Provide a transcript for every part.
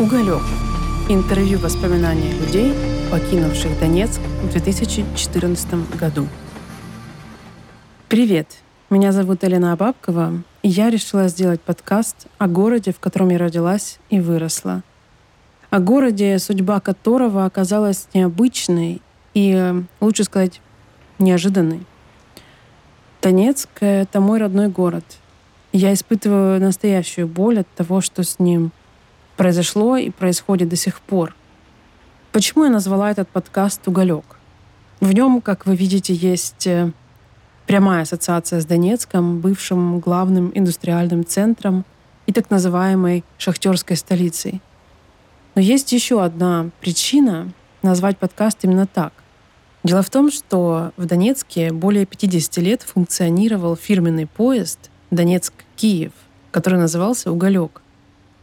Уголек. Интервью воспоминаний людей, покинувших Донецк в 2014 году. Привет, меня зовут Елена Абабкова, и я решила сделать подкаст о городе, в котором я родилась и выросла. О городе, судьба которого оказалась необычной и, лучше сказать, неожиданной. Донецк — это мой родной город. Я испытываю настоящую боль от того, что с ним произошло и происходит до сих пор. Почему я назвала этот подкаст «Уголек»? В нем, как вы видите, есть э, прямая ассоциация с Донецком, бывшим главным индустриальным центром и так называемой шахтерской столицей. Но есть еще одна причина назвать подкаст именно так. Дело в том, что в Донецке более 50 лет функционировал фирменный поезд Донецк-Киев, который назывался «Уголек».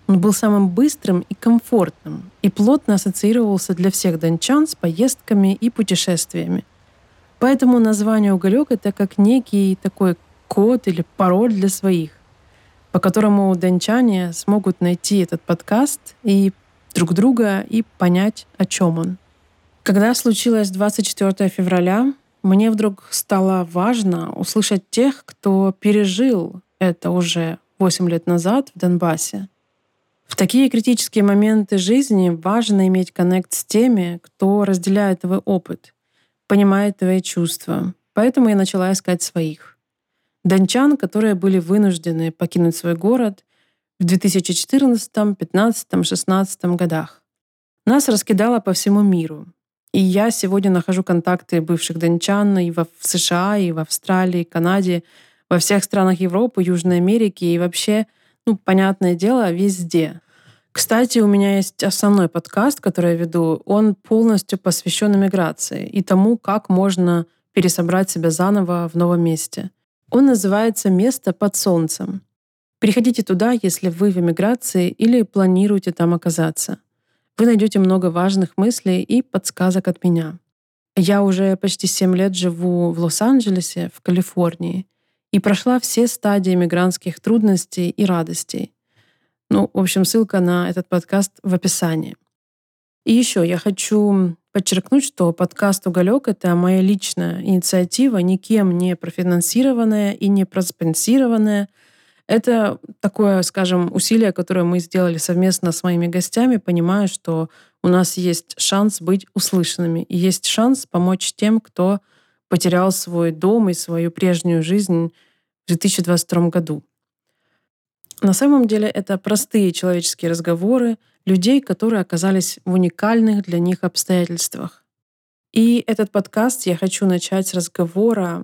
Он был самым быстрым и комфортным и плотно ассоциировался для всех дончан с поездками и путешествиями. Поэтому название «Уголек» — это как некий такой код или пароль для своих, по которому дончане смогут найти этот подкаст и друг друга и понять, о чем он. Когда случилось 24 февраля, мне вдруг стало важно услышать тех, кто пережил это уже 8 лет назад в Донбассе — в такие критические моменты жизни важно иметь коннект с теми, кто разделяет твой опыт, понимает твои чувства. Поэтому я начала искать своих. Дончан, которые были вынуждены покинуть свой город в 2014, 2015, 2016 годах. Нас раскидало по всему миру. И я сегодня нахожу контакты бывших дончан и в США, и в Австралии, Канаде, во всех странах Европы, Южной Америки и вообще — ну, понятное дело, везде. Кстати, у меня есть основной подкаст, который я веду. Он полностью посвящен иммиграции и тому, как можно пересобрать себя заново в новом месте. Он называется «Место под солнцем». Приходите туда, если вы в эмиграции или планируете там оказаться. Вы найдете много важных мыслей и подсказок от меня. Я уже почти 7 лет живу в Лос-Анджелесе, в Калифорнии, и прошла все стадии мигрантских трудностей и радостей. Ну, в общем, ссылка на этот подкаст в описании. И еще я хочу подчеркнуть, что подкаст «Уголек» — это моя личная инициатива, никем не профинансированная и не проспонсированная. Это такое, скажем, усилие, которое мы сделали совместно с моими гостями, понимая, что у нас есть шанс быть услышанными и есть шанс помочь тем, кто потерял свой дом и свою прежнюю жизнь в 2022 году. На самом деле это простые человеческие разговоры людей, которые оказались в уникальных для них обстоятельствах. И этот подкаст я хочу начать с разговора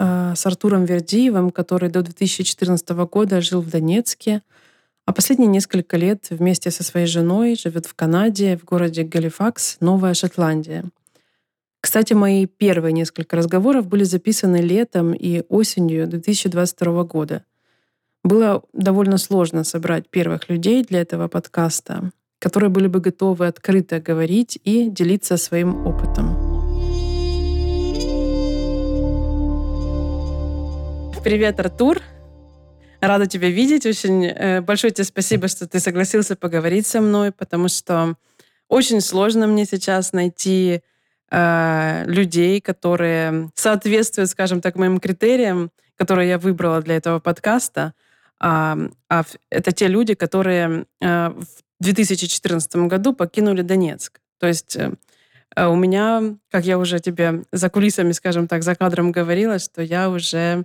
э, с Артуром Вердиевым, который до 2014 года жил в Донецке, а последние несколько лет вместе со своей женой живет в Канаде, в городе Галифакс, Новая Шотландия — кстати, мои первые несколько разговоров были записаны летом и осенью 2022 года. Было довольно сложно собрать первых людей для этого подкаста, которые были бы готовы открыто говорить и делиться своим опытом. Привет, Артур. Рада тебя видеть. Очень э, большое тебе спасибо, что ты согласился поговорить со мной, потому что очень сложно мне сейчас найти э, людей, которые соответствуют, скажем так, моим критериям, которые я выбрала для этого подкаста. А, а это те люди, которые э, в 2014 году покинули Донецк. То есть э, э, у меня, как я уже тебе за кулисами, скажем так, за кадром говорила, что я уже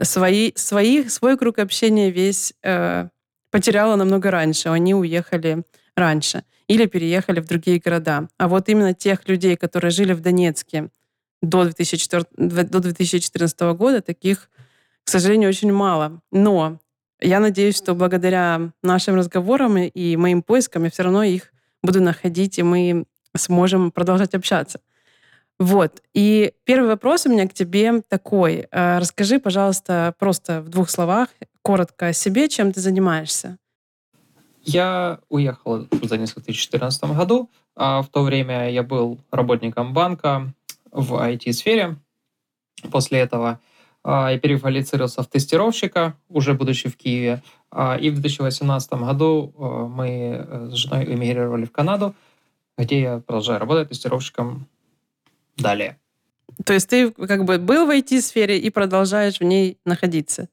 свои, свои, свой круг общения весь э, потеряла намного раньше. Они уехали раньше или переехали в другие города. А вот именно тех людей, которые жили в Донецке до 2004, до 2014 года, таких, к сожалению, очень мало. Но я надеюсь, что благодаря нашим разговорам и моим поискам я все равно их буду находить, и мы сможем продолжать общаться. Вот. И первый вопрос у меня к тебе такой. Э, расскажи, пожалуйста, просто в двух словах, коротко о себе, чем ты занимаешься. Я уехал в Донецк в 2014 году. А в то время я был работником банка в IT-сфере. После этого и переквалифицировался в тестировщика, уже будучи в Киеве. И в 2018 году мы с женой эмигрировали в Канаду, где я продолжаю работать тестировщиком далее. То есть ты как бы был в IT-сфере и продолжаешь в ней находиться?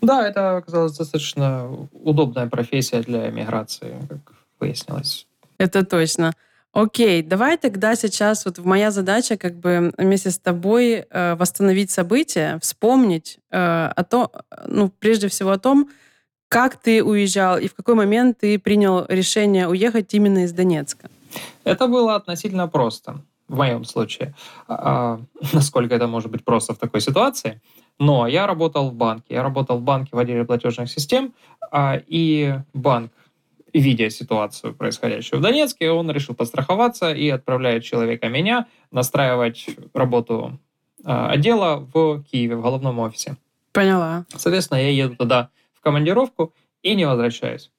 Да, это оказалась достаточно удобная профессия для миграции, как выяснилось. Это точно. Окей, давай тогда сейчас вот моя задача как бы вместе с тобой э, восстановить события, вспомнить э, о том, ну прежде всего о том, как ты уезжал и в какой момент ты принял решение уехать именно из Донецка. Это было относительно просто в моем случае. А, а насколько это может быть просто в такой ситуации? Но я работал в банке. Я работал в банке в отделе платежных систем, а, и банк видя ситуацию, происходящую в Донецке, он решил постраховаться и отправляет человека меня настраивать работу э, отдела в Киеве, в головном офисе. Поняла. Соответственно, я еду туда в командировку и не возвращаюсь.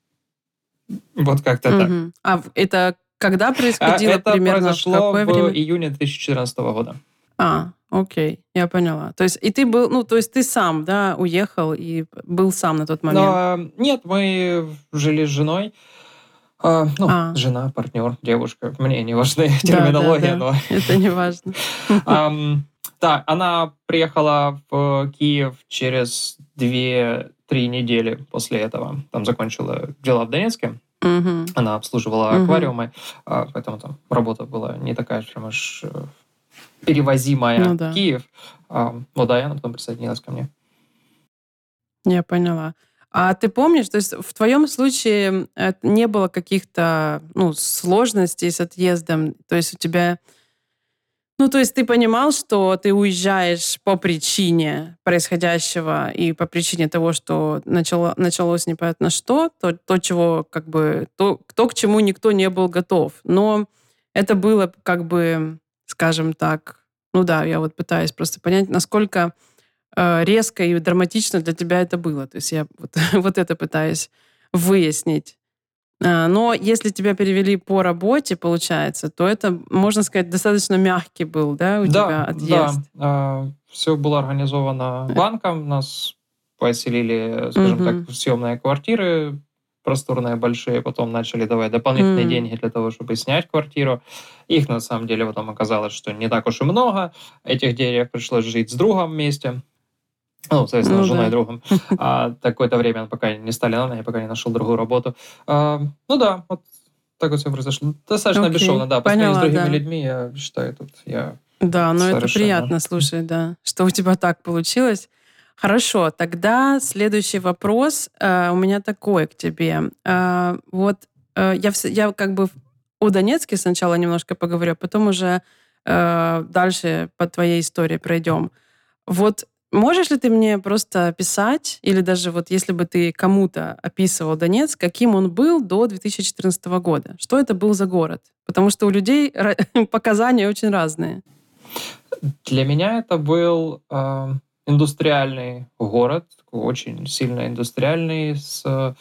Вот как-то угу. так. А это когда происходило а, это примерно? произошло в, в время? июне 2014 года. А, окей, я поняла. То есть и ты был, ну, то есть ты сам, да, уехал и был сам на тот момент? Но, нет, мы жили с женой. А, ну, а. жена, партнер, девушка. Мне не важны терминология, да, да, да. но... Это не важно. Да, она приехала в Киев через две-три недели после этого. Там закончила дела в Донецке. Угу. Она обслуживала аквариумы, угу. поэтому там работа была не такая прям аж перевозимая ну, да. в Киев. А, ну да, и она потом присоединилась ко мне. Я поняла. А ты помнишь, то есть в твоем случае не было каких-то ну, сложностей с отъездом? То есть у тебя... Ну, то есть ты понимал, что ты уезжаешь по причине происходящего и по причине того, что начало, началось непонятно что, то, то, чего как бы... То, то, к чему никто не был готов. Но это было как бы скажем так. Ну да, я вот пытаюсь просто понять, насколько э, резко и драматично для тебя это было. То есть я вот, вот это пытаюсь выяснить. А, но если тебя перевели по работе, получается, то это, можно сказать, достаточно мягкий был, да, у да, тебя отъезд? Да, все было организовано э. банком, нас поселили, скажем угу. так, в съемные квартиры, просторные, большие, потом начали давать дополнительные mm. деньги для того, чтобы снять квартиру. Их на самом деле потом оказалось, что не так уж и много. Этих денег пришлось жить с другом вместе. Ну, соответственно, ну, женой да. и другом. А какое-то время, пока не стали на ноги, пока не нашел другую работу. А, ну да, вот так вот все произошло. Достаточно okay. бесшовно, да. По с другими да. людьми, я считаю, тут я Да, но это приятно слушать, да, что у тебя так получилось. Хорошо, тогда следующий вопрос э, у меня такой к тебе. Э, вот э, я, я как бы о Донецке сначала немножко поговорю, а потом уже э, дальше по твоей истории пройдем. Вот можешь ли ты мне просто описать, или даже вот если бы ты кому-то описывал Донецк, каким он был до 2014 года? Что это был за город? Потому что у людей показания очень разные. Для меня это был... Э индустриальный город, очень сильно индустриальный, с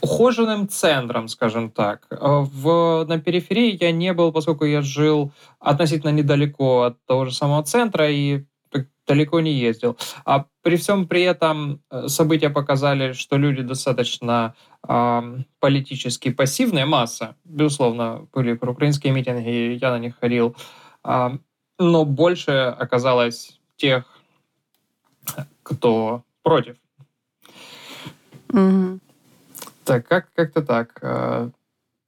ухоженным центром, скажем так. В, на периферии я не был, поскольку я жил относительно недалеко от того же самого центра и далеко не ездил. А при всем при этом э, события показали, что люди достаточно э, политически пассивная масса. Безусловно, были проукраинские митинги, я на них ходил. Э, но больше оказалось тех, кто против. Угу. Так, как, как-то так э,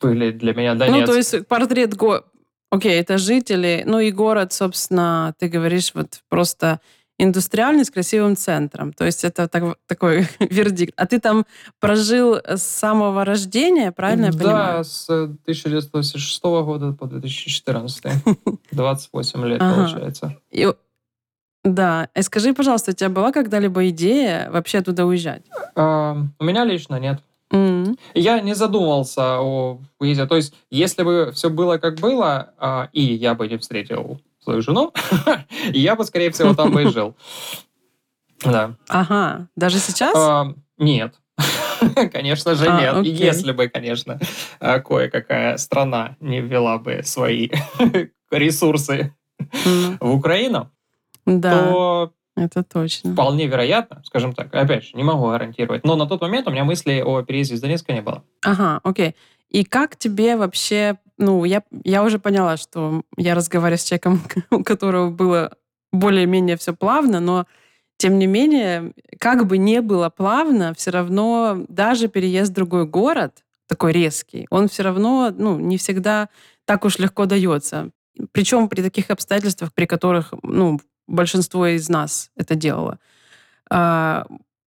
были для меня Донецк. Ну, то есть портрет го... Окей, это жители, ну и город, собственно, ты говоришь, вот просто индустриальный с красивым центром. То есть это так, такой вердикт. А ты там прожил с самого рождения, правильно я да, понимаю? Да, с 1986 года по 2014. 28 лет, ага. получается. И, да. И скажи, пожалуйста, у тебя была когда-либо идея вообще туда уезжать? А, у меня лично нет. Mm-hmm. Я не задумывался о уезде. То есть, если бы все было как было, а, и я бы не встретил свою жену, я бы, скорее всего, там бы и жил. Да. Ага. Даже сейчас? А, нет. Конечно же, а, нет. Окей. Если бы, конечно, а, кое-какая страна не ввела бы свои ресурсы mm. в Украину. Да. то Это точно. вполне вероятно, скажем так, опять же, не могу гарантировать, но на тот момент у меня мысли о переезде из Донецка не было. Ага, окей. И как тебе вообще, ну, я, я уже поняла, что я разговариваю с человеком, у которого было более-менее все плавно, но тем не менее, как бы не было плавно, все равно даже переезд в другой город, такой резкий, он все равно ну, не всегда так уж легко дается. Причем при таких обстоятельствах, при которых ну, большинство из нас это делало.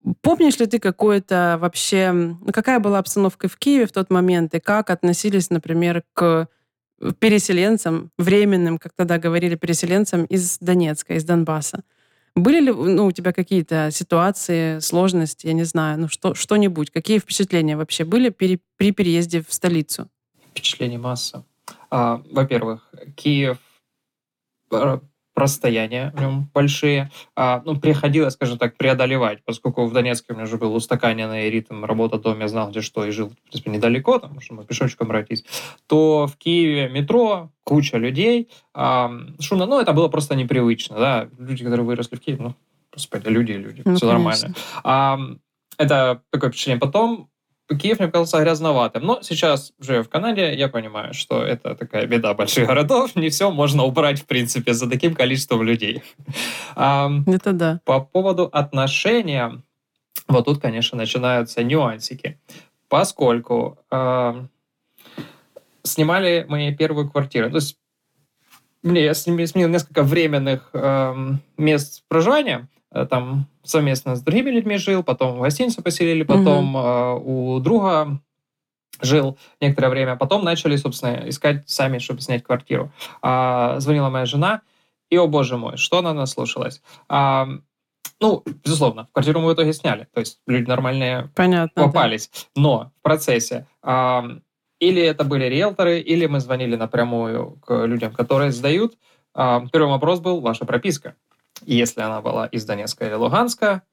А, помнишь ли ты какое-то вообще... Ну, какая была обстановка в Киеве в тот момент, и как относились, например, к переселенцам, временным, как тогда говорили, переселенцам из Донецка, из Донбасса? Были ли ну, у тебя какие-то ситуации, сложности, я не знаю, ну что, что-нибудь? Какие впечатления вообще были при, при переезде в столицу? Впечатлений масса. А, во-первых, Киев э, расстояния в нем большие. А, ну, приходилось, скажем так, преодолевать, поскольку в Донецке у меня уже был устаканенный ритм работа дома, я знал, где что, и жил, в принципе, недалеко, там, можно пешочком пройтись, то в Киеве метро, куча людей, а, шумно, ну, это было просто непривычно, да, люди, которые выросли в Киеве, ну, господи, люди, люди, ну, все конечно. нормально. А, это такое впечатление. Потом Киев мне показался грязноватым. Но сейчас, живя в Канаде, я понимаю, что это такая беда больших городов. Не все можно убрать, в принципе, за таким количеством людей. Это да. По поводу отношения, вот тут, конечно, начинаются нюансики. Поскольку снимали мы первую квартиру. То есть мне я сменил несколько временных мест проживания, Э, там совместно с другими людьми жил, потом в гостиницу поселили, потом угу. у друга жил некоторое время, потом начали, собственно, искать сами, чтобы снять квартиру. А, звонила моя жена, и, о боже мой, что она наслушалась. А, ну, безусловно, квартиру мы в итоге сняли, то есть люди нормальные Понятно, попались, да. но в процессе а, или это были риэлторы, или мы звонили напрямую к людям, которые сдают. А, первый вопрос был ваша прописка если она была из Донецка или Луганска,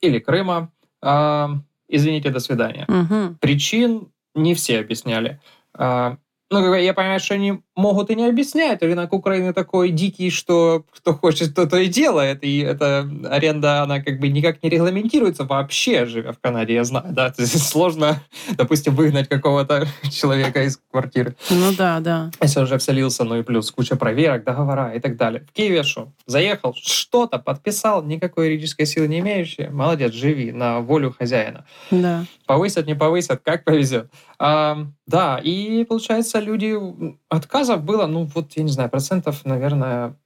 или Крыма, э, извините, до свидания. Угу. Причин не все объясняли. Э, ну, я понимаю, что они могут и не объяснять. Рынок Украины такой дикий, что кто хочет, то то и делает. И эта аренда, она как бы никак не регламентируется вообще, живя в Канаде, я знаю. Да? То есть сложно, допустим, выгнать какого-то человека из квартиры. Ну да, да. Если он уже вселился, ну и плюс куча проверок, договора и так далее. В Киеве что? Заехал, что-то подписал, никакой юридической силы не имеющий. Молодец, живи на волю хозяина. Да. Повысят, не повысят, как повезет. А, да, и получается, люди... Отказов было, ну вот, я не знаю, процентов, наверное,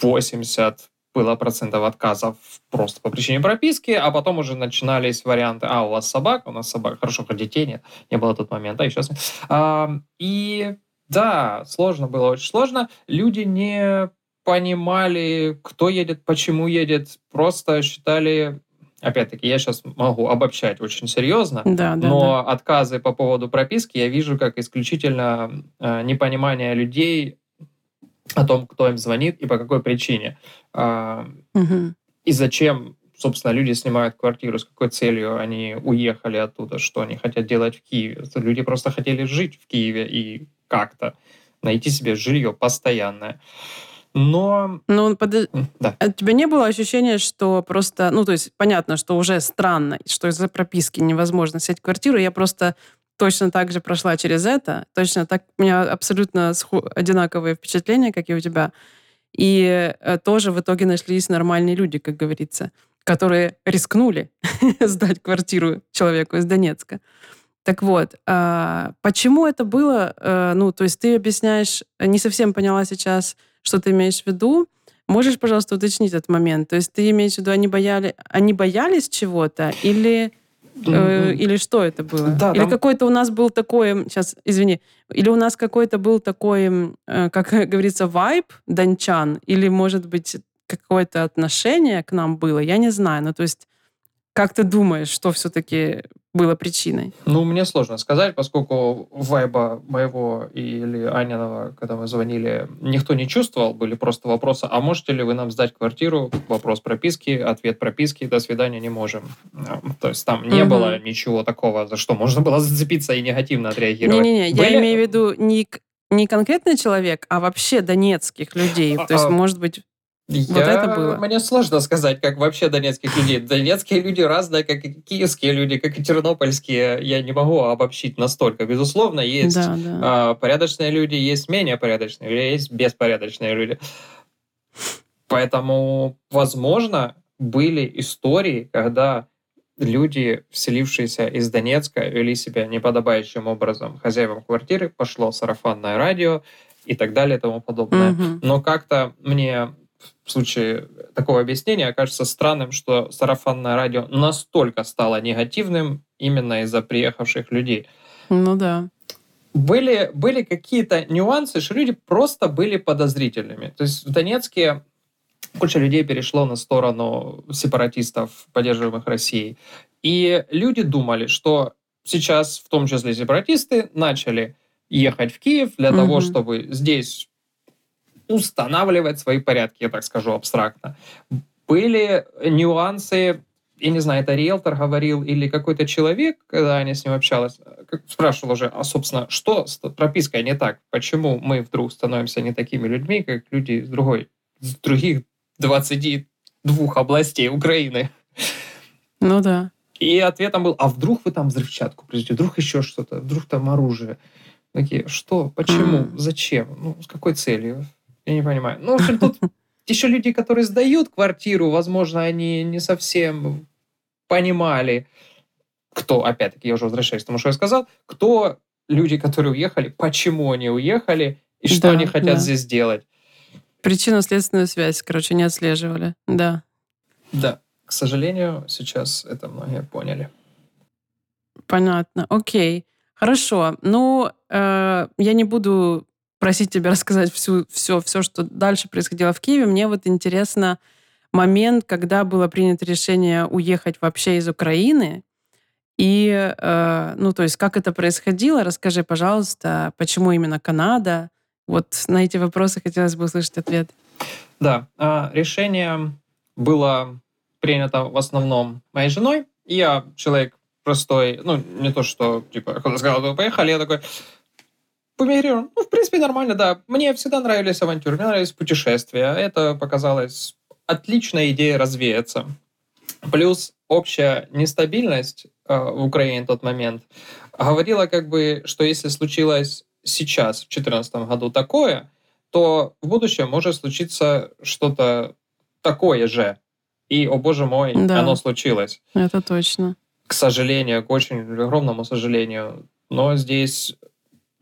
80 было процентов отказов просто по причине прописки, а потом уже начинались варианты, а, у вас собака, у нас собака, хорошо, про детей нет, не было тот момент, а, и сейчас. А, и да, сложно было, очень сложно. Люди не понимали, кто едет, почему едет, просто считали опять-таки, я сейчас могу обобщать очень серьезно, да, да, но да. отказы по поводу прописки я вижу как исключительно э, непонимание людей о том, кто им звонит и по какой причине. Э, угу. И зачем, собственно, люди снимают квартиру, с какой целью они уехали оттуда, что они хотят делать в Киеве. Люди просто хотели жить в Киеве и как-то найти себе жилье постоянное. Но... Ну, под... да. у тебя не было ощущения, что просто... Ну, то есть, понятно, что уже странно, что из-за прописки невозможно снять квартиру. Я просто точно так же прошла через это. Точно так... У меня абсолютно одинаковые впечатления, как и у тебя. И э, тоже в итоге нашлись нормальные люди, как говорится, которые рискнули сдать квартиру человеку из Донецка. Так вот, а, почему это было? Э, ну, то есть ты объясняешь, не совсем поняла сейчас, что ты имеешь в виду. Можешь, пожалуйста, уточнить этот момент? То есть ты имеешь в виду, они, бояли, они боялись чего-то или... Э, или что это было? Да, или там... какой-то у нас был такой, сейчас, извини, или у нас какой-то был такой, э, как говорится, вайб дончан, или, может быть, какое-то отношение к нам было, я не знаю. Ну, то есть, как ты думаешь, что все-таки было причиной? Ну, мне сложно сказать, поскольку вайба моего или Аниного, когда мы звонили, никто не чувствовал, были просто вопросы, а можете ли вы нам сдать квартиру? Вопрос прописки, ответ прописки, до свидания, не можем. То есть там не угу. было ничего такого, за что можно было зацепиться и негативно отреагировать. Не-не-не, были... я имею в виду не, не конкретный человек, а вообще донецких людей. А, То есть, а... может быть, Я... Вот это было. Мне сложно сказать, как вообще донецких людей. Донецкие люди разные, как и киевские люди, как и тернопольские. Я не могу обобщить настолько. Безусловно, есть да, да. Э, порядочные люди, есть менее порядочные люди, есть беспорядочные люди. Поэтому, возможно, были истории, когда люди, вселившиеся из Донецка, вели себя неподобающим образом. Хозяевам квартиры пошло сарафанное радио и так далее и тому подобное. Угу. Но как-то мне в случае такого объяснения окажется странным, что сарафанное радио настолько стало негативным именно из-за приехавших людей. Ну да. Были, были какие-то нюансы, что люди просто были подозрительными. То есть в Донецке куча людей перешло на сторону сепаратистов, поддерживаемых Россией. И люди думали, что сейчас, в том числе сепаратисты, начали ехать в Киев для угу. того, чтобы здесь устанавливать свои порядки, я так скажу абстрактно. Были нюансы, я не знаю, это риэлтор говорил или какой-то человек, когда они с ним общалась, спрашивал уже, а, собственно, что с пропиской не так? Почему мы вдруг становимся не такими людьми, как люди из другой, из других 22 областей Украины? Ну да. И ответом был, а вдруг вы там взрывчатку привезете, вдруг еще что-то, вдруг там оружие. Такие, что, почему, mm. зачем, ну, с какой целью? Я не понимаю. Ну, в общем, тут еще люди, которые сдают квартиру, возможно, они не совсем понимали, кто, опять-таки, я уже возвращаюсь к тому, что я сказал, кто люди, которые уехали, почему они уехали и что да, они хотят да. здесь делать. Причинно-следственную связь, короче, не отслеживали. Да. Да. К сожалению, сейчас это многие поняли. Понятно. Окей. Хорошо. Ну, э, я не буду просить тебя рассказать всю, все, все, что дальше происходило в Киеве. Мне вот интересно момент, когда было принято решение уехать вообще из Украины. И, э, ну, то есть, как это происходило? Расскажи, пожалуйста, почему именно Канада? Вот на эти вопросы хотелось бы услышать ответ. Да, а, решение было принято в основном моей женой. Я человек простой, ну, не то, что, типа, когда сказал, поехали, я такой, Помигрировал. Ну, в принципе, нормально, да. Мне всегда нравились авантюры, мне нравились путешествия. Это показалось отличной идеей развеяться. Плюс общая нестабильность э, в Украине в тот момент говорила как бы, что если случилось сейчас, в 2014 году, такое, то в будущем может случиться что-то такое же. И, о боже мой, да. оно случилось. Это точно. К сожалению, к очень огромному сожалению. Но здесь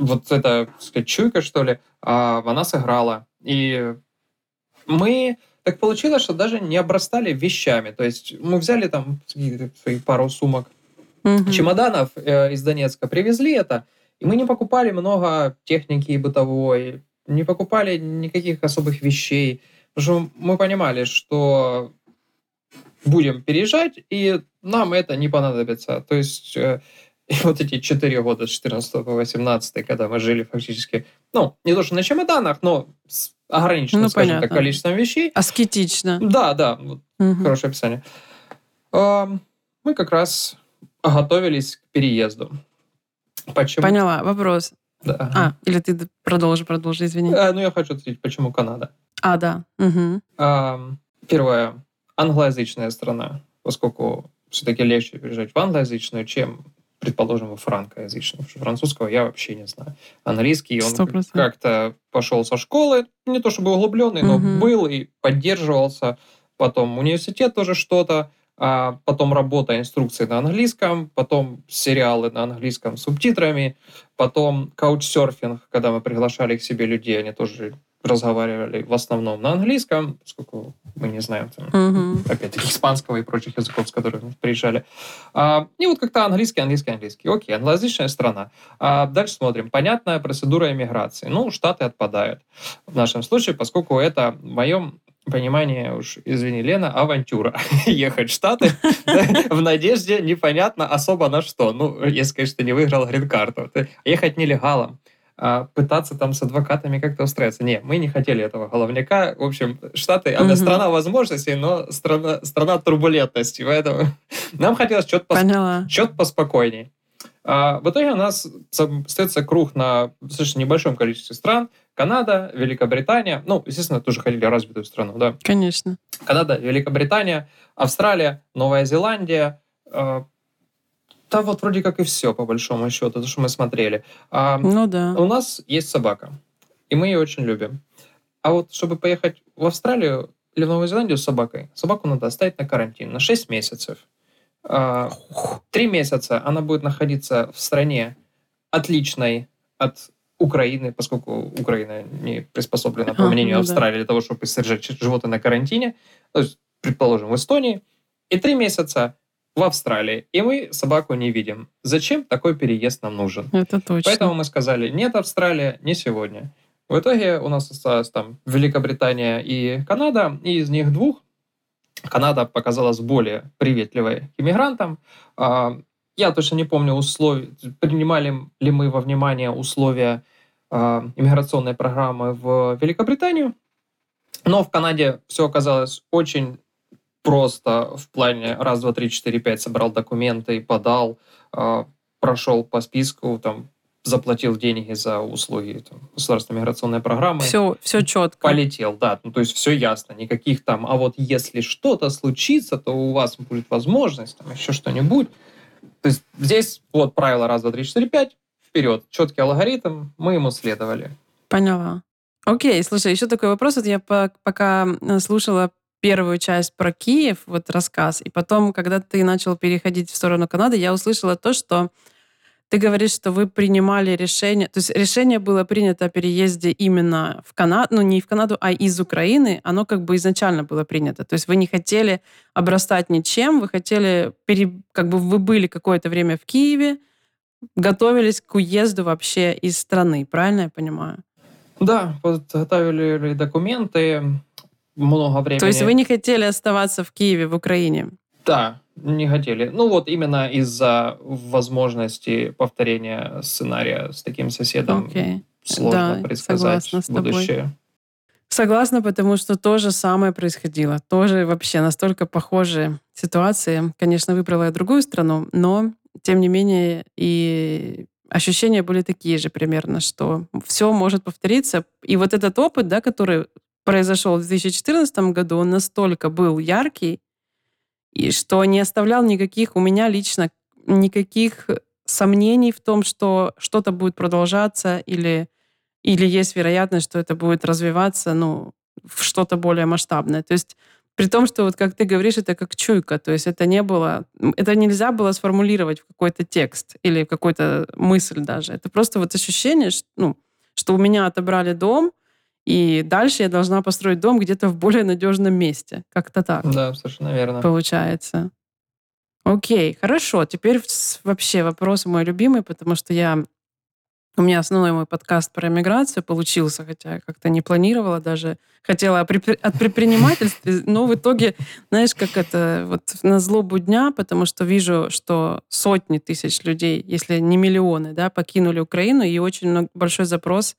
вот эта, так сказать, чуйка, что ли, а, она сыграла. И мы так получилось, что даже не обрастали вещами. То есть мы взяли там свои пару сумок, угу. чемоданов э, из Донецка, привезли это, и мы не покупали много техники бытовой, не покупали никаких особых вещей, потому что мы понимали, что будем переезжать, и нам это не понадобится. То есть э, и вот эти четыре года с 14 по 18, когда мы жили фактически, ну, не то что на чемоданах, но с ограниченным, ну, скажем понятно. так, количеством вещей. Аскетично. Да, да, вот, угу. хорошее описание. Мы как раз готовились к переезду. Почему? Поняла. Вопрос. Да. А, или ты продолжи, продолжи, извини. А, ну, я хочу ответить, почему Канада. А, да. Угу. Первое. Англоязычная страна, поскольку все-таки легче переезжать в англоязычную, чем предположим, франкоязычного. Французского я вообще не знаю. Английский он 100%. как-то пошел со школы, не то чтобы углубленный, но угу. был и поддерживался. Потом университет тоже что-то, а потом работа, инструкции на английском, потом сериалы на английском с субтитрами, потом каучсерфинг, когда мы приглашали к себе людей, они тоже разговаривали в основном на английском, поскольку мы не знаем, там, uh-huh. опять-таки, испанского и прочих языков, с которыми приезжали. А, и вот как-то английский, английский, английский. Окей, англоязычная страна. А дальше смотрим. Понятная процедура иммиграции. Ну, Штаты отпадают в нашем случае, поскольку это в моем понимании, уж извини, Лена, авантюра. Ехать в Штаты в надежде непонятно особо на что. Ну, если, конечно, ты не выиграл грин-карту. Ехать нелегалом пытаться там с адвокатами как-то устроиться. Не, мы не хотели этого головняка. В общем, Штаты, она страна возможностей, но страна, страна турбулентности. Поэтому нам хотелось что-то пос... что поспокойней. А в итоге у нас остается круг на достаточно небольшом количестве стран. Канада, Великобритания, ну, естественно, тоже ходили развитую страну, да. Конечно. Канада, Великобритания, Австралия, Новая Зеландия. Да вот вроде как и все, по большому счету, то, что мы смотрели. А, ну да. У нас есть собака, и мы ее очень любим. А вот чтобы поехать в Австралию или в Новую Зеландию с собакой, собаку надо оставить на карантин на 6 месяцев. А, три месяца она будет находиться в стране отличной от Украины, поскольку Украина не приспособлена, по мнению ну, Австралии, да. для того, чтобы содержать животное на карантине. То есть, предположим, в Эстонии. И три месяца в Австралии. И мы собаку не видим. Зачем такой переезд нам нужен? Это точно. Поэтому мы сказали, нет, Австралия, не сегодня. В итоге у нас осталось там Великобритания и Канада, и из них двух Канада показалась более приветливой к иммигрантам. А, я точно не помню условия, принимали ли мы во внимание условия а, иммиграционной программы в Великобританию, но в Канаде все оказалось очень просто в плане раз, два, три, четыре, пять собрал документы, подал, а, прошел по списку, там заплатил деньги за услуги там, государственной миграционной программы. Все, все четко. Полетел, да. Ну, то есть все ясно. Никаких там, а вот если что-то случится, то у вас будет возможность, там еще что-нибудь. То есть здесь вот правило раз, два, три, четыре, пять, вперед. Четкий алгоритм, мы ему следовали. Поняла. Окей, слушай, еще такой вопрос. Вот я пока слушала первую часть про Киев, вот рассказ, и потом, когда ты начал переходить в сторону Канады, я услышала то, что ты говоришь, что вы принимали решение, то есть решение было принято о переезде именно в Канаду, ну не в Канаду, а из Украины, оно как бы изначально было принято. То есть вы не хотели обрастать ничем, вы хотели, пере, как бы вы были какое-то время в Киеве, готовились к уезду вообще из страны, правильно я понимаю? Да, подготовили документы, много времени. То есть вы не хотели оставаться в Киеве, в Украине? Да, не хотели. Ну вот именно из-за возможности повторения сценария с таким соседом okay. сложно да, предсказать будущее. Согласна, потому что то же самое происходило. Тоже вообще настолько похожие ситуации. Конечно, выбрала я другую страну, но тем не менее и ощущения были такие же примерно, что все может повториться. И вот этот опыт, да, который произошел в 2014 году, он настолько был яркий, и что не оставлял никаких у меня лично никаких сомнений в том, что что-то будет продолжаться или, или есть вероятность, что это будет развиваться ну, в что-то более масштабное. То есть при том, что, вот как ты говоришь, это как чуйка, то есть это не было, это нельзя было сформулировать в какой-то текст или в какую-то мысль даже. Это просто вот ощущение, что, ну, что у меня отобрали дом, и дальше я должна построить дом где-то в более надежном месте. Как-то так. Да, совершенно верно. Получается. Окей, хорошо. Теперь вообще вопрос мой любимый, потому что я у меня основной мой подкаст про миграцию получился, хотя я как-то не планировала даже. Хотела от предпринимательства, но в итоге, знаешь, как это, вот на злобу дня, потому что вижу, что сотни тысяч людей, если не миллионы, да, покинули Украину, и очень большой запрос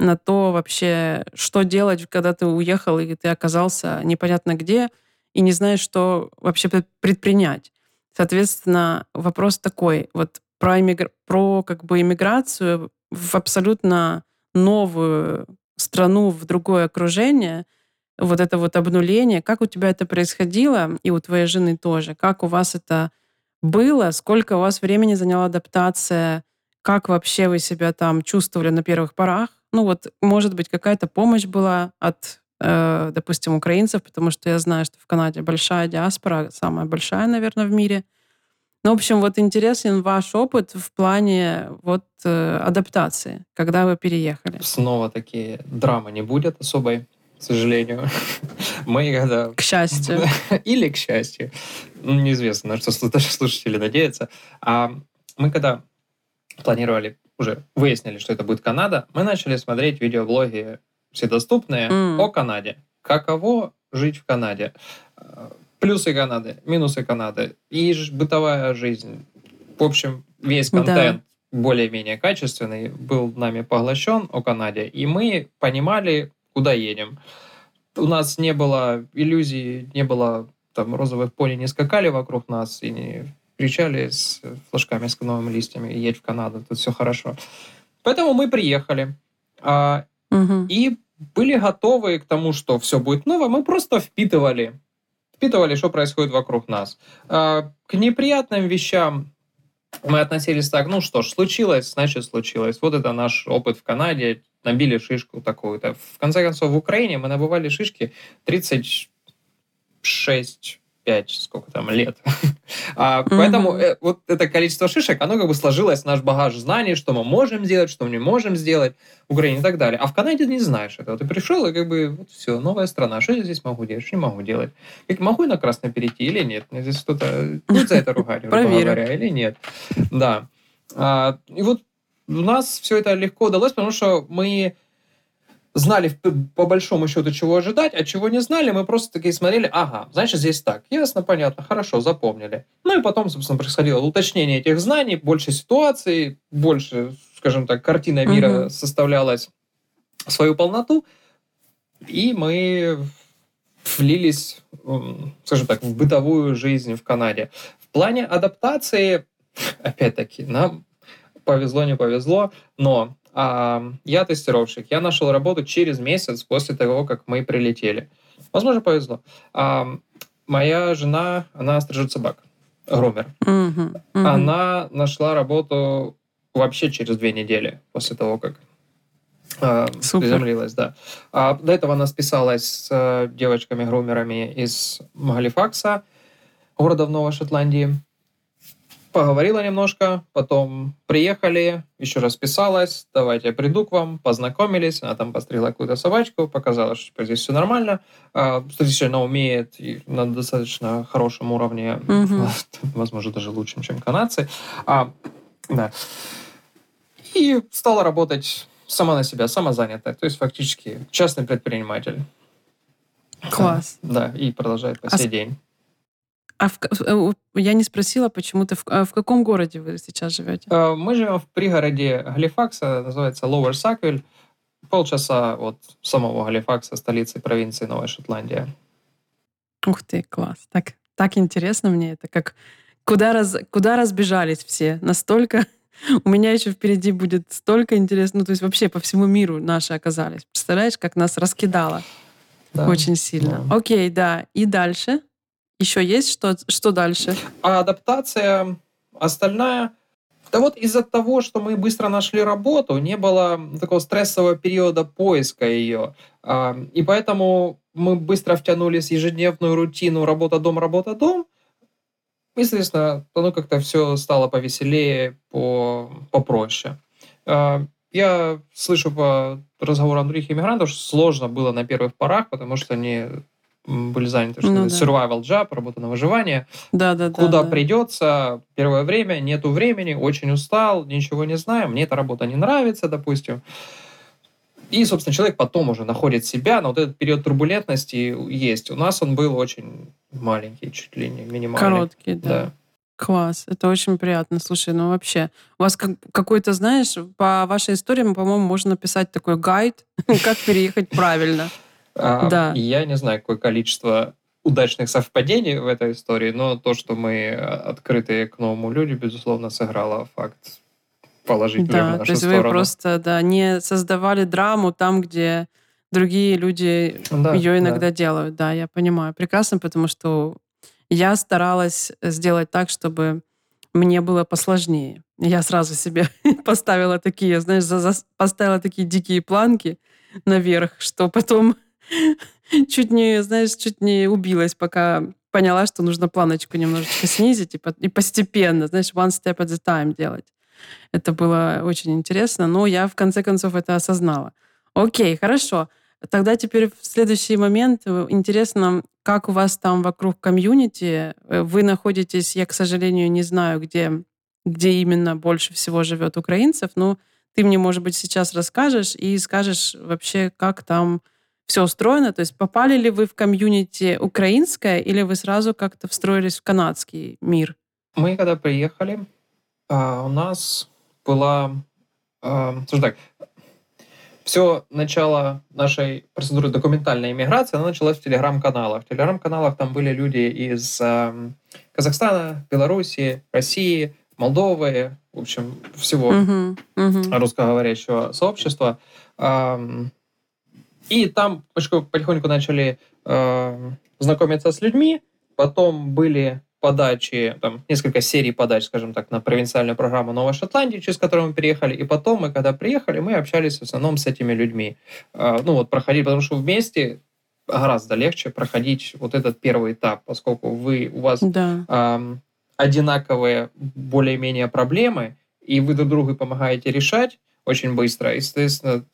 на то вообще, что делать, когда ты уехал и ты оказался непонятно где и не знаешь, что вообще предпринять. Соответственно, вопрос такой, вот про, иммигр... про как бы иммиграцию в абсолютно новую страну, в другое окружение, вот это вот обнуление, как у тебя это происходило, и у твоей жены тоже, как у вас это было, сколько у вас времени заняла адаптация, как вообще вы себя там чувствовали на первых порах, ну вот, может быть, какая-то помощь была от, э, допустим, украинцев, потому что я знаю, что в Канаде большая диаспора, самая большая, наверное, в мире. Ну, в общем, вот интересен ваш опыт в плане вот э, адаптации, когда вы переехали. Снова такие драмы не будет особой, к сожалению. Мы когда... К счастью. Или к счастью. Ну, неизвестно, на что слушатели надеются. А мы когда планировали уже выяснили, что это будет Канада, мы начали смотреть видеоблоги вседоступные mm. о Канаде. Каково жить в Канаде? Плюсы Канады, минусы Канады и бытовая жизнь. В общем, весь контент да. более-менее качественный был нами поглощен о Канаде, и мы понимали, куда едем. У нас не было иллюзий, не было там розовых пони не скакали вокруг нас и не кричали с флажками с кленовыми листьями «Едь в Канаду, тут все хорошо». Поэтому мы приехали. А, угу. И были готовы к тому, что все будет ново. Мы просто впитывали, впитывали, что происходит вокруг нас. А, к неприятным вещам мы относились так, ну что ж, случилось, значит случилось. Вот это наш опыт в Канаде, набили шишку такую-то. В конце концов, в Украине мы набывали шишки 36 5, сколько там, лет. а, mm-hmm. Поэтому э, вот это количество шишек, оно как бы сложилось в наш багаж знаний, что мы можем сделать, что мы не можем сделать в Украине и так далее. А в Канаде ты не знаешь этого. Ты пришел и как бы вот все, новая страна. Что я здесь могу делать, что не могу делать? Как, могу на красное перейти или нет? Мне здесь кто-то будет за это ругать, грубо говоря, или нет? Да. А, и вот у нас все это легко удалось, потому что мы знали по большому счету, чего ожидать, а чего не знали, мы просто такие смотрели, ага, значит, здесь так, ясно, понятно, хорошо, запомнили. Ну и потом, собственно, происходило уточнение этих знаний, больше ситуаций, больше, скажем так, картина мира угу. составлялась в свою полноту, и мы влились, скажем так, в бытовую жизнь в Канаде. В плане адаптации, опять-таки, нам повезло, не повезло, но а, я тестировщик. Я нашел работу через месяц после того, как мы прилетели. Возможно, повезло. А, моя жена, она стрижет собак, грумер. Uh-huh, uh-huh. Она нашла работу вообще через две недели после того, как а, приземлилась, да. А до этого она списалась с э, девочками-грумерами из Галифакса, города в Новой Шотландии поговорила немножко, потом приехали, еще раз писалась, давайте я приду к вам, познакомились, она там постригла какую-то собачку, показала, что типа, здесь все нормально, а, она умеет и на достаточно хорошем уровне, угу. возможно, даже лучше, чем канадцы. А, да. И стала работать сама на себя, самозанятая, то есть фактически частный предприниматель. Класс. Да, и продолжает по а сей а день. А в, э, я не спросила, почему ты в, а в каком городе вы сейчас живете? Э, мы живем в пригороде Галифакса, называется Lower Sackville, полчаса от самого Галифакса, столицы провинции Новая Шотландия. Ух ты, класс. Так, так интересно мне это, как куда, раз, куда разбежались все. Настолько у меня еще впереди будет столько интересно. Ну, то есть вообще по всему миру наши оказались. Представляешь, как нас раскидало? Да, Очень сильно. Да. Окей, да. И дальше? Еще есть что, что дальше? А адаптация остальная да вот из-за того, что мы быстро нашли работу, не было такого стрессового периода поиска ее. А, и поэтому мы быстро втянулись в ежедневную рутину работа-дом, работа-дом. И, соответственно, оно как-то все стало повеселее, по, попроще. А, я слышу по разговорам других иммигрантов, что сложно было на первых порах, потому что они были заняты, что ну, да. survival job, работа на выживание. Да, да, Куда да, придется первое время, нету времени, очень устал, ничего не знаю, мне эта работа не нравится, допустим. И, собственно, человек потом уже находит себя, но вот этот период турбулентности есть. У нас он был очень маленький, чуть ли не минимальный. Короткий, да. да. Класс, это очень приятно. Слушай, ну вообще, у вас как, какой-то, знаешь, по вашей истории, по-моему, можно написать такой гайд, как переехать правильно. Да. Я не знаю, какое количество удачных совпадений в этой истории, но то, что мы открытые к новому люди, безусловно, сыграло факт положительный да, в нашу то есть сторону. вы просто да, не создавали драму там, где другие люди да, ее иногда да. делают. Да, я понимаю. Прекрасно, потому что я старалась сделать так, чтобы мне было посложнее. Я сразу себе поставила такие, знаешь, за, за, поставила такие дикие планки наверх, что потом чуть не, знаешь, чуть не убилась, пока поняла, что нужно планочку немножечко снизить и, и постепенно, знаешь, one step at a time делать. Это было очень интересно, но я в конце концов это осознала. Окей, хорошо. Тогда теперь в следующий момент э, интересно, как у вас там вокруг комьюнити? Э, вы находитесь, я, к сожалению, не знаю, где, где именно больше всего живет украинцев, но ты мне, может быть, сейчас расскажешь и скажешь вообще, как там все устроено? То есть попали ли вы в комьюнити украинское или вы сразу как-то встроились в канадский мир? Мы когда приехали, а, у нас была... А, скажем так, все начало нашей процедуры документальной иммиграции, она началась в телеграм-каналах. В телеграм-каналах там были люди из э, Казахстана, Белоруссии, России, Молдовы, в общем, всего uh-huh, uh-huh. русскоговорящего сообщества. И там потихоньку начали э, знакомиться с людьми, потом были подачи, там, несколько серий подач, скажем так, на провинциальную программу Новой Шотландии, через которую мы переехали. И потом мы, когда приехали, мы общались в основном с этими людьми. А, ну, вот проходили, потому что вместе гораздо легче проходить вот этот первый этап, поскольку вы, у вас да. эм, одинаковые более-менее проблемы, и вы друг другу помогаете решать очень быстро. И, соответственно,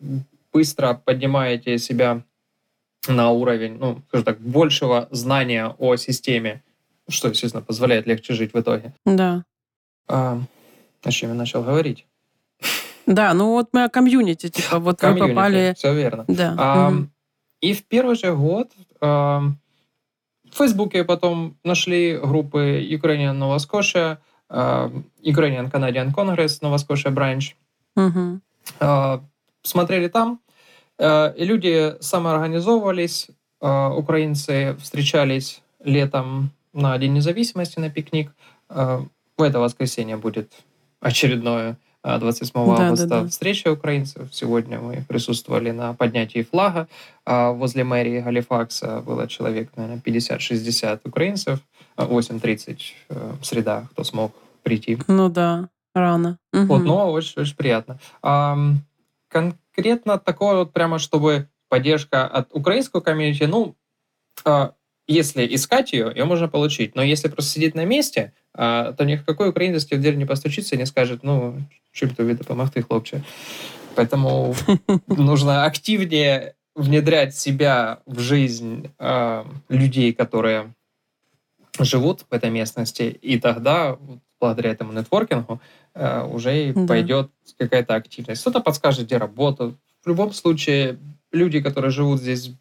быстро поднимаете себя на уровень, ну, скажем так, большего знания о системе что, естественно, позволяет легче жить в итоге. Да. А, о чем я начал говорить? Да, ну вот мы о комьюнити, типа, вот комьюнити, вы попали... Все верно. Да. А, угу. И в первый же год а, в Фейсбуке потом нашли группы Ukrainian Nova Scotia, а, Ukrainian Canadian Congress, Nova Scotia Branch. Угу. А, смотрели там, и люди самоорганизовывались, а, украинцы встречались летом на День независимости на пикник. Э, в это воскресенье будет очередное 27 да, августа да, да. встреча украинцев. Сегодня мы присутствовали на поднятии флага. А возле мэрии Галифакса было человек, наверное, 50-60 украинцев. 8.30 э, среда, кто смог прийти. Ну да, рано. Угу. Вот, но очень, очень приятно. А, конкретно такое вот прямо, чтобы поддержка от украинского комьюнити, ну, а, если искать ее, ее можно получить. Но если просто сидеть на месте, а, то ни в какой украинец в дверь не постучится и не скажет, ну, чим тобі допомогти, хлопче. Поэтому нужно активнее внедрять себя в жизнь э, людей, которые живут в этой местности, и тогда, благодаря этому нетворкингу, э, уже да. пойдет какая-то активность. Кто-то подскажет, где работа. В любом случае, люди, которые живут здесь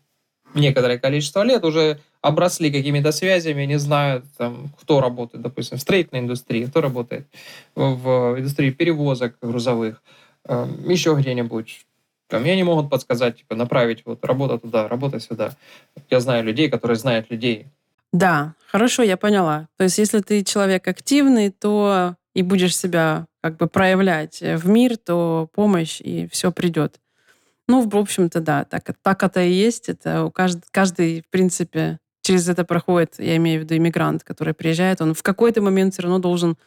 некоторое количество лет, уже обросли какими-то связями, не знают, там, кто работает, допустим, в строительной индустрии, кто работает в индустрии перевозок грузовых, эм, еще где-нибудь. Там, мне не могут подсказать, типа, направить вот работа туда, работа сюда. Я знаю людей, которые знают людей. Да, хорошо, я поняла. То есть, если ты человек активный, то и будешь себя как бы проявлять в мир, то помощь и все придет. Ну, в общем-то, да, так, так это и есть. Это у каждый, каждый, в принципе, через это проходит, я имею в виду иммигрант, который приезжает, он в какой-то момент все равно должен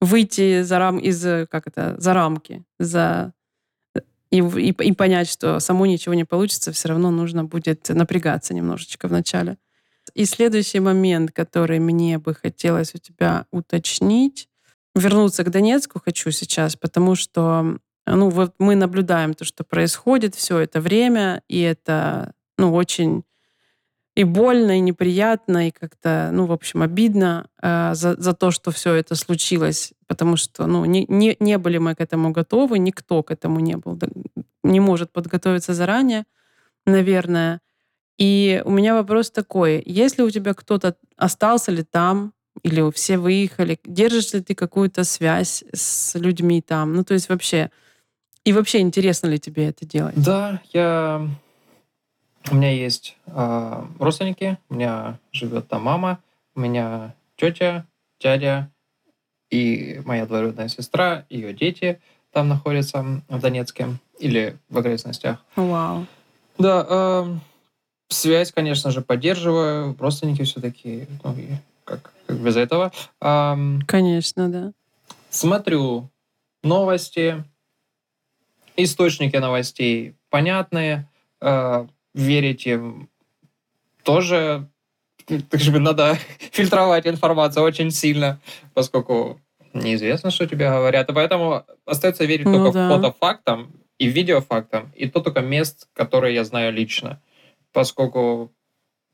выйти за рам из как это за рамки, за и, и, и понять, что само ничего не получится, все равно нужно будет напрягаться немножечко в начале. И следующий момент, который мне бы хотелось у тебя уточнить, вернуться к Донецку хочу сейчас, потому что ну вот мы наблюдаем то, что происходит все это время, и это ну очень и больно, и неприятно, и как-то, ну, в общем, обидно э, за, за то, что все это случилось, потому что, ну, не, не, не были мы к этому готовы, никто к этому не был, не может подготовиться заранее, наверное. И у меня вопрос такой, если у тебя кто-то остался ли там, или все выехали, держишь ли ты какую-то связь с людьми там? Ну, то есть вообще, и вообще интересно ли тебе это делать? Да, я у меня есть э, родственники, у меня живет там мама, у меня тетя, дядя и моя двоюродная сестра, ее дети там находятся в Донецке или в окрестностях. Вау. Да, э, связь, конечно же, поддерживаю. Родственники все-таки, ну, и как, как без этого. Э, конечно, да. Смотрю новости, источники новостей понятные, э, верить им тоже так же надо фильтровать информацию очень сильно, поскольку неизвестно, что тебе говорят. И поэтому остается верить ну, только да. фотофактам и видеофактам, и то только мест, которые я знаю лично. Поскольку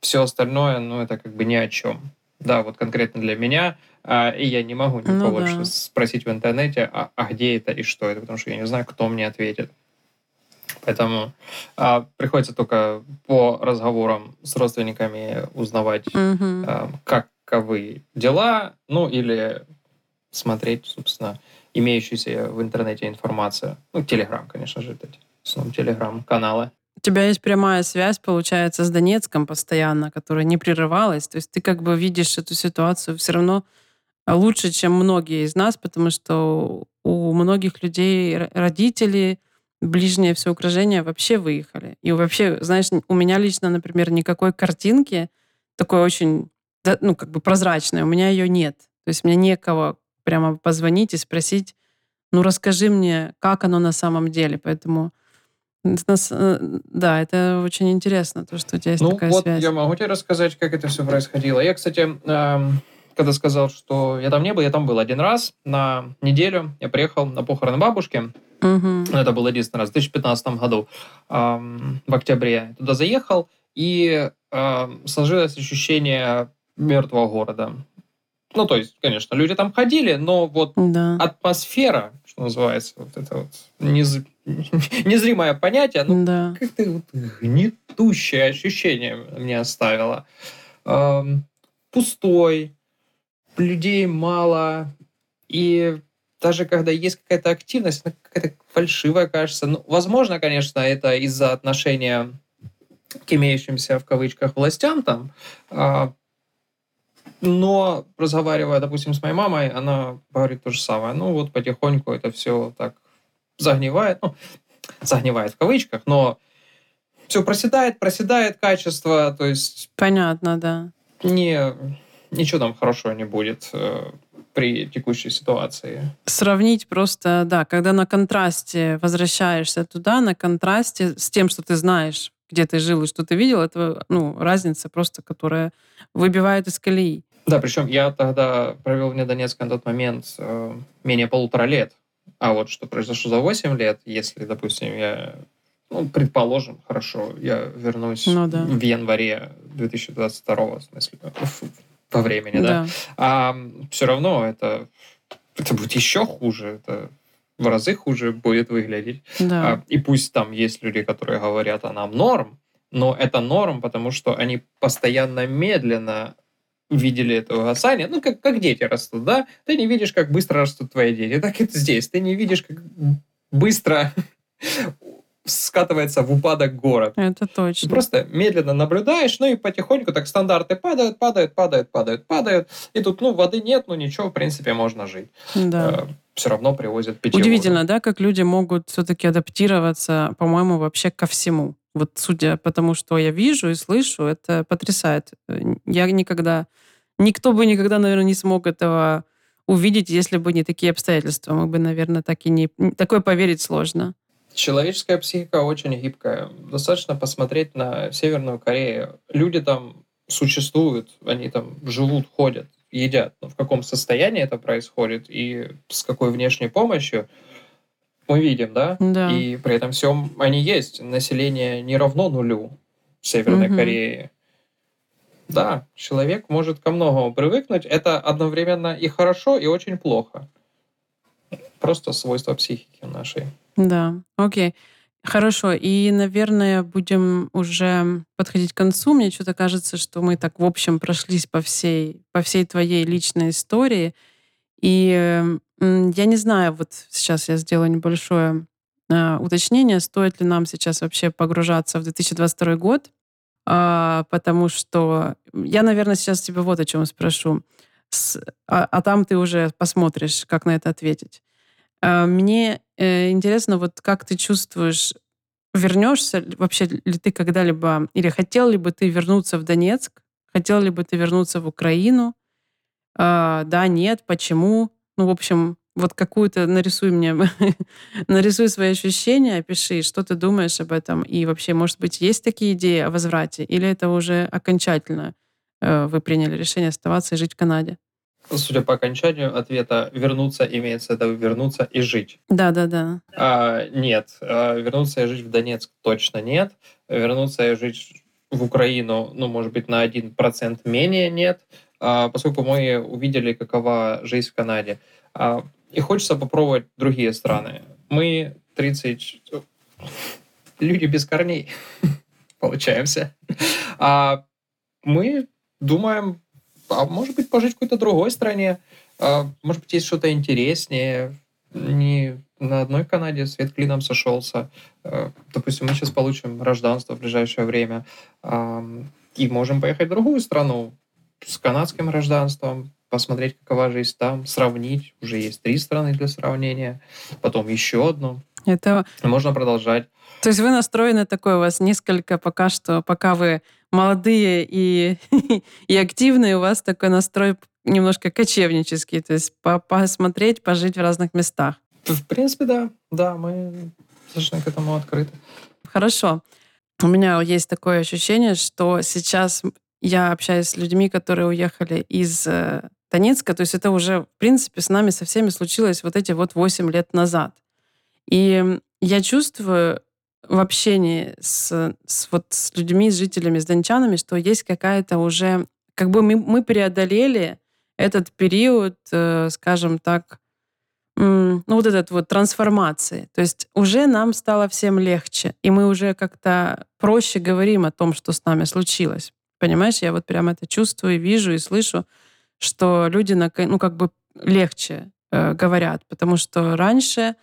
все остальное, ну, это как бы ни о чем. Да, вот конкретно для меня, а, и я не могу никого ну, да. спросить в интернете, а, а где это и что это, потому что я не знаю, кто мне ответит. Поэтому а, приходится только по разговорам с родственниками узнавать, угу. а, каковы дела, ну или смотреть, собственно, имеющуюся в интернете информацию. Ну, Телеграм, конечно же, это в основном телеграм-каналы. У тебя есть прямая связь, получается, с Донецком постоянно, которая не прерывалась. То есть ты как бы видишь эту ситуацию все равно лучше, чем многие из нас, потому что у многих людей родители, ближнее все окружение вообще выехали. И вообще, знаешь, у меня лично, например, никакой картинки такой очень, ну, как бы прозрачной, у меня ее нет. То есть мне некого прямо позвонить и спросить, ну, расскажи мне, как оно на самом деле. Поэтому э, да, это очень интересно, то, что у тебя есть ну, такая вот связь. я могу тебе рассказать, как это все происходило. Я, кстати, эм, когда сказал, что я там не был, я там был один раз на неделю. Я приехал на похороны бабушки. Угу. Это был единственный раз в 2015 году, эм, в октябре. Я туда заехал, и эм, сложилось ощущение мертвого города. Ну, то есть, конечно, люди там ходили, но вот да. атмосфера, что называется, вот это вот нез... незримое понятие, ну, да. как-то вот гнетущее ощущение мне оставило. Эм, пустой, людей мало, и даже когда есть какая-то активность, она какая-то фальшивая кажется. Ну, возможно, конечно, это из-за отношения к имеющимся в кавычках властям там, а, но разговаривая, допустим, с моей мамой, она говорит то же самое. Ну вот потихоньку это все так загнивает, ну, загнивает в кавычках, но все проседает, проседает качество, то есть... Понятно, да. Не, ничего там хорошего не будет э, при текущей ситуации. Сравнить просто, да, когда на контрасте возвращаешься туда, на контрасте с тем, что ты знаешь, где ты жил и что ты видел, это ну, разница просто, которая выбивает из колеи. Да, причем я тогда провел в Донецке на тот момент э, менее полутора лет. А вот что произошло за 8 лет, если, допустим, я, ну, предположим, хорошо, я вернусь ну, да. в январе 2022, в смысле, по времени, да, да? а все равно это, это будет еще хуже, это в разы хуже будет выглядеть. Да. А, и пусть там есть люди, которые говорят, а нам норм, но это норм, потому что они постоянно медленно видели этого гасания, ну, как, как дети растут, да? Ты не видишь, как быстро растут твои дети. Так это здесь. Ты не видишь, как быстро скатывается в упадок город. Это точно. Ты просто медленно наблюдаешь, ну и потихоньку так стандарты падают, падают, падают, падают, падают. И тут, ну, воды нет, ну ничего, в принципе, можно жить. Да. Все равно привозят питьевую Удивительно, да, как люди могут все-таки адаптироваться, по-моему, вообще ко всему. Вот судя по тому, что я вижу и слышу, это потрясает. Я никогда... Никто бы никогда, наверное, не смог этого увидеть, если бы не такие обстоятельства. Мы бы, наверное, так и не... Такое поверить сложно. Человеческая психика очень гибкая. Достаточно посмотреть на Северную Корею. Люди там существуют, они там живут, ходят, едят. Но в каком состоянии это происходит и с какой внешней помощью, мы видим, да? Да. И при этом всем они есть. Население не равно нулю в Северной угу. Корее. Да, человек может ко многому привыкнуть. Это одновременно и хорошо, и очень плохо. Просто свойство психики нашей. Да, окей. Хорошо, и, наверное, будем уже подходить к концу. Мне что-то кажется, что мы так, в общем, прошлись по всей, по всей твоей личной истории. И я не знаю, вот сейчас я сделаю небольшое э, уточнение, стоит ли нам сейчас вообще погружаться в 2022 год, э, потому что я, наверное, сейчас тебя вот о чем спрошу, С, а, а там ты уже посмотришь, как на это ответить. Э, мне э, интересно, вот как ты чувствуешь, вернешься вообще ли ты когда-либо, или хотел ли бы ты вернуться в Донецк, хотел ли бы ты вернуться в Украину, э, да, нет, почему, ну, в общем, вот какую-то нарисуй мне, нарисуй свои ощущения, опиши, что ты думаешь об этом, и вообще, может быть, есть такие идеи о возврате, или это уже окончательно э, вы приняли решение оставаться и жить в Канаде? Судя по окончанию ответа, вернуться имеется в виду вернуться и жить. Да, да, да. А, нет, а, вернуться и жить в Донецк точно нет. Вернуться и жить в Украину, ну, может быть, на один процент менее нет, а, поскольку мы увидели, какова жизнь в Канаде. А, и хочется попробовать другие страны. Мы 30... Люди без корней, получаемся. А мы думаем а может быть, пожить в какой-то другой стране, а, может быть, есть что-то интереснее. не на одной Канаде свет клином сошелся. Э, допустим, мы сейчас получим гражданство в ближайшее время и можем поехать в другую страну с канадским гражданством, посмотреть, какова жизнь там, сравнить. Уже есть три страны для сравнения, потом еще одну. Это... Можно продолжать. То есть вы настроены такой, у вас несколько пока что, пока вы молодые и, и активные, у вас такой настрой немножко кочевнический, то есть по посмотреть, пожить в разных местах. В принципе, да. Да, мы совершенно к этому открыты. Хорошо. У меня есть такое ощущение, что сейчас я общаюсь с людьми, которые уехали из э, Донецка, то есть это уже, в принципе, с нами со всеми случилось вот эти вот 8 лет назад. И я чувствую в общении с, с, вот, с людьми, с жителями, с дончанами, что есть какая-то уже... Как бы мы, мы преодолели этот период, э, скажем так, ну вот этот вот трансформации. То есть уже нам стало всем легче, и мы уже как-то проще говорим о том, что с нами случилось. Понимаешь, я вот прям это чувствую, вижу и слышу, что люди, ну как бы легче э, говорят, потому что раньше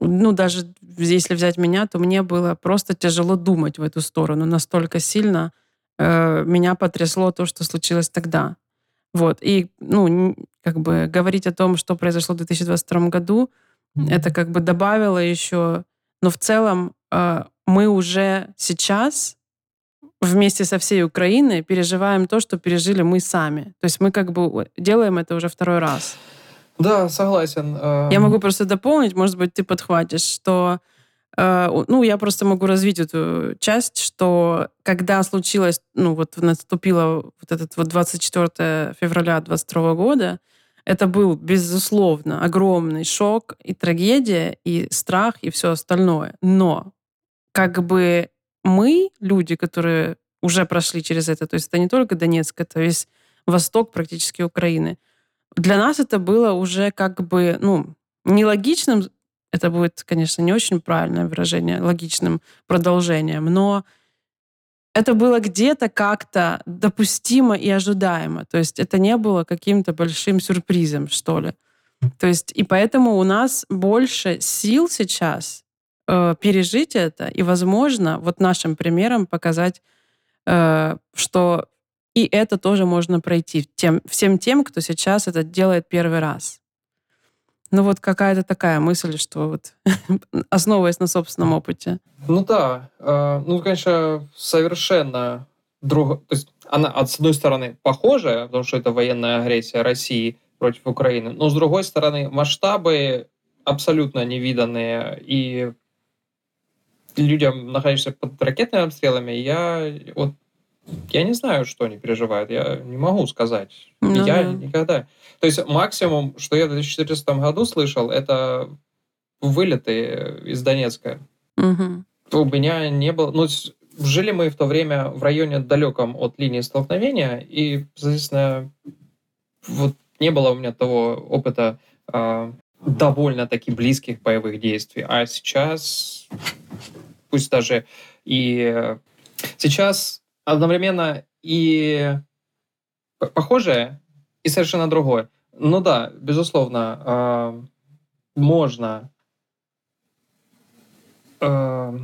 ну, даже если взять меня, то мне было просто тяжело думать в эту сторону. Настолько сильно э, меня потрясло то, что случилось тогда. Вот. И, ну, как бы говорить о том, что произошло в 2022 году, mm-hmm. это как бы добавило еще... Но в целом э, мы уже сейчас вместе со всей Украиной переживаем то, что пережили мы сами. То есть мы как бы делаем это уже второй раз. Да, согласен. Эм. Я могу просто дополнить, может быть, ты подхватишь, что э, ну, я просто могу развить эту часть, что когда случилось, ну, вот наступило вот этот вот 24 февраля 22 года, это был, безусловно, огромный шок и трагедия, и страх, и все остальное. Но как бы мы, люди, которые уже прошли через это, то есть это не только Донецк, это весь восток практически Украины, для нас это было уже как бы, ну, нелогичным, это будет, конечно, не очень правильное выражение, логичным продолжением, но это было где-то как-то допустимо и ожидаемо. То есть это не было каким-то большим сюрпризом, что ли. То есть и поэтому у нас больше сил сейчас э, пережить это и, возможно, вот нашим примером показать, э, что и это тоже можно пройти тем, всем тем, кто сейчас это делает первый раз. Ну вот какая-то такая мысль, что вот основываясь на собственном опыте. Ну да, э, ну конечно совершенно друг, то есть она с одной стороны похожая, потому что это военная агрессия России против Украины, но с другой стороны масштабы абсолютно невиданные и людям, находящимся под ракетными обстрелами, я вот я не знаю, что они переживают. Я не могу сказать. Ну, я да. никогда. То есть максимум, что я в 2014 году слышал, это вылеты из Донецка. Угу. У меня не было... Ну, жили мы в то время в районе далеком от линии столкновения, и, соответственно, вот не было у меня того опыта э, довольно-таки близких боевых действий. А сейчас, пусть даже и сейчас одновременно и похожее, и совершенно другое. Ну да, безусловно, э, можно э,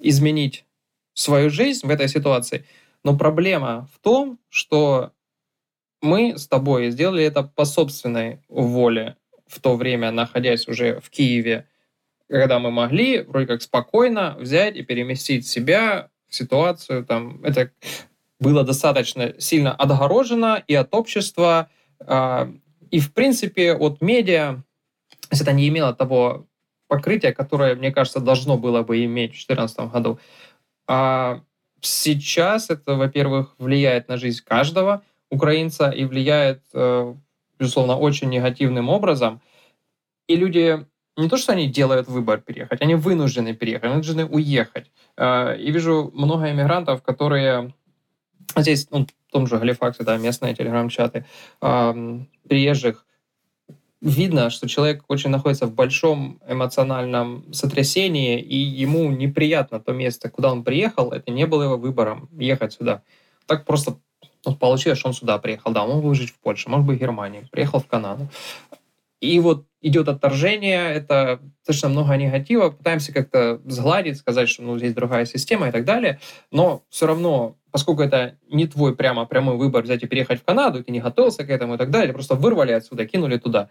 изменить свою жизнь в этой ситуации, но проблема в том, что мы с тобой сделали это по собственной воле в то время, находясь уже в Киеве, когда мы могли вроде как спокойно взять и переместить себя ситуацию. Там, это было достаточно сильно отгорожено и от общества, э, и, в принципе, от медиа, если это не имело того покрытия, которое, мне кажется, должно было бы иметь в 2014 году. А сейчас это, во-первых, влияет на жизнь каждого украинца и влияет, э, безусловно, очень негативным образом. И люди не то, что они делают выбор переехать, они вынуждены переехать, вынуждены уехать. Э, и вижу много иммигрантов, которые здесь, ну, в том же Галифаксе, да, местные телеграм-чаты, приезжих, видно, что человек очень находится в большом эмоциональном сотрясении, и ему неприятно то место, куда он приехал, это не было его выбором ехать сюда. Так просто ну, получилось, что он сюда приехал. Да, он мог бы жить в Польше, может быть, в Германии, приехал в Канаду. И вот идет отторжение, это достаточно много негатива, пытаемся как-то сгладить, сказать, что ну, здесь другая система и так далее, но все равно, поскольку это не твой прямо прямой выбор взять и переехать в Канаду, ты не готовился к этому и так далее, просто вырвали отсюда, кинули туда.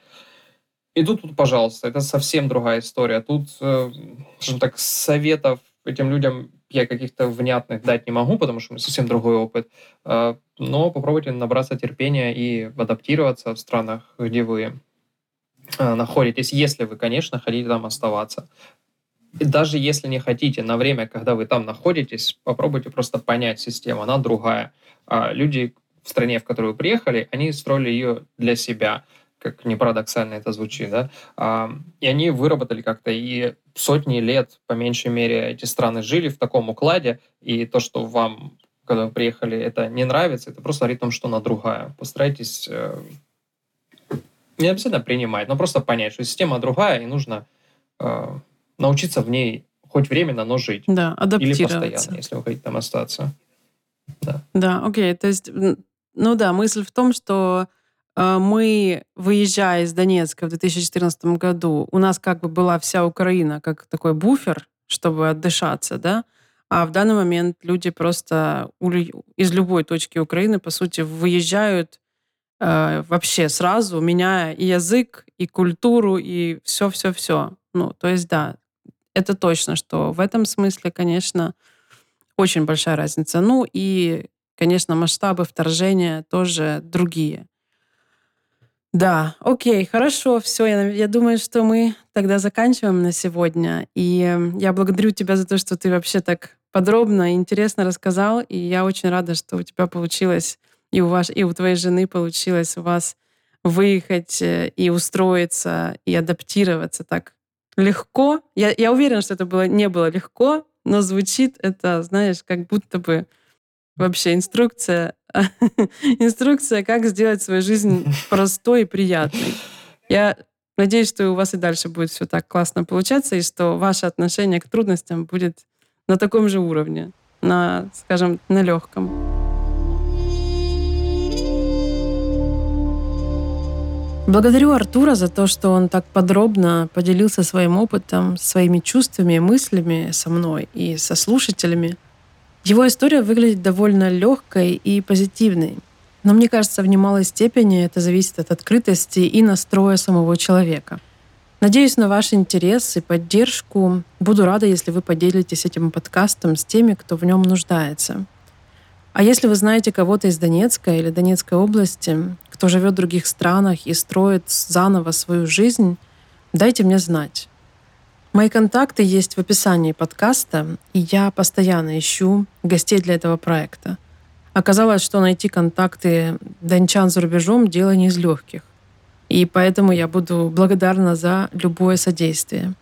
И тут, тут, пожалуйста, это совсем другая история. Тут, э, скажем так, советов этим людям я каких-то внятных дать не могу, потому что у меня совсем другой опыт. Э, но попробуйте набраться терпения и адаптироваться в странах, где вы находитесь, если вы, конечно, хотите там оставаться. И даже если не хотите, на время, когда вы там находитесь, попробуйте просто понять систему, она другая. А люди в стране, в которую вы приехали, они строили ее для себя, как не парадоксально это звучит, да, а, и они выработали как-то, и сотни лет, по меньшей мере, эти страны жили в таком укладе, и то, что вам, когда вы приехали, это не нравится, это просто говорит о том, что она другая. Постарайтесь э, не обязательно принимать, но просто понять, что система другая, и нужно э, научиться в ней хоть временно, но жить. Да, адаптироваться. Или постоянно, если вы хотите там остаться. Да. Да, окей. То есть, ну да, мысль в том, что э, мы, выезжая из Донецка в 2014 году, у нас как бы была вся Украина как такой буфер, чтобы отдышаться, да, а в данный момент люди просто из любой точки Украины, по сути, выезжают э, вообще сразу, меняя и язык, и культуру, и все-все-все. Ну, то есть, да, это точно, что в этом смысле, конечно, очень большая разница. Ну и, конечно, масштабы вторжения тоже другие. Да, окей, хорошо, все. Я, я думаю, что мы тогда заканчиваем на сегодня. И я благодарю тебя за то, что ты вообще так подробно и интересно рассказал. И я очень рада, что у тебя получилось и у, вас, и у твоей жены получилось у вас выехать э, и устроиться, и адаптироваться так легко. Я, я уверена, что это было, не было легко, но звучит это, знаешь, как будто бы вообще инструкция, инструкция, как сделать свою жизнь простой и приятной. Я надеюсь, что у вас и дальше будет все так классно получаться, и что ваше отношение к трудностям будет на таком же уровне, на, скажем, на легком. Благодарю Артура за то, что он так подробно поделился своим опытом, своими чувствами и мыслями со мной и со слушателями. Его история выглядит довольно легкой и позитивной. Но мне кажется, в немалой степени это зависит от открытости и настроя самого человека. Надеюсь на ваш интерес и поддержку. Буду рада, если вы поделитесь этим подкастом с теми, кто в нем нуждается. А если вы знаете кого-то из Донецка или Донецкой области, кто живет в других странах и строит заново свою жизнь, дайте мне знать. Мои контакты есть в описании подкаста, и я постоянно ищу гостей для этого проекта. Оказалось, что найти контакты дончан за рубежом – дело не из легких. И поэтому я буду благодарна за любое содействие.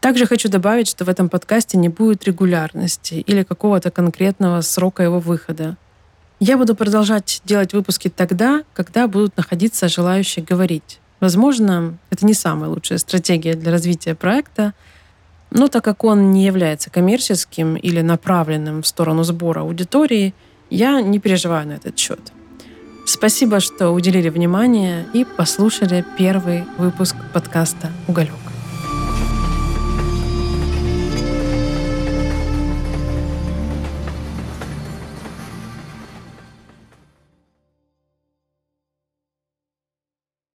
Также хочу добавить, что в этом подкасте не будет регулярности или какого-то конкретного срока его выхода. Я буду продолжать делать выпуски тогда, когда будут находиться желающие говорить. Возможно, это не самая лучшая стратегия для развития проекта, но так как он не является коммерческим или направленным в сторону сбора аудитории, я не переживаю на этот счет. Спасибо, что уделили внимание и послушали первый выпуск подкаста «Уголек».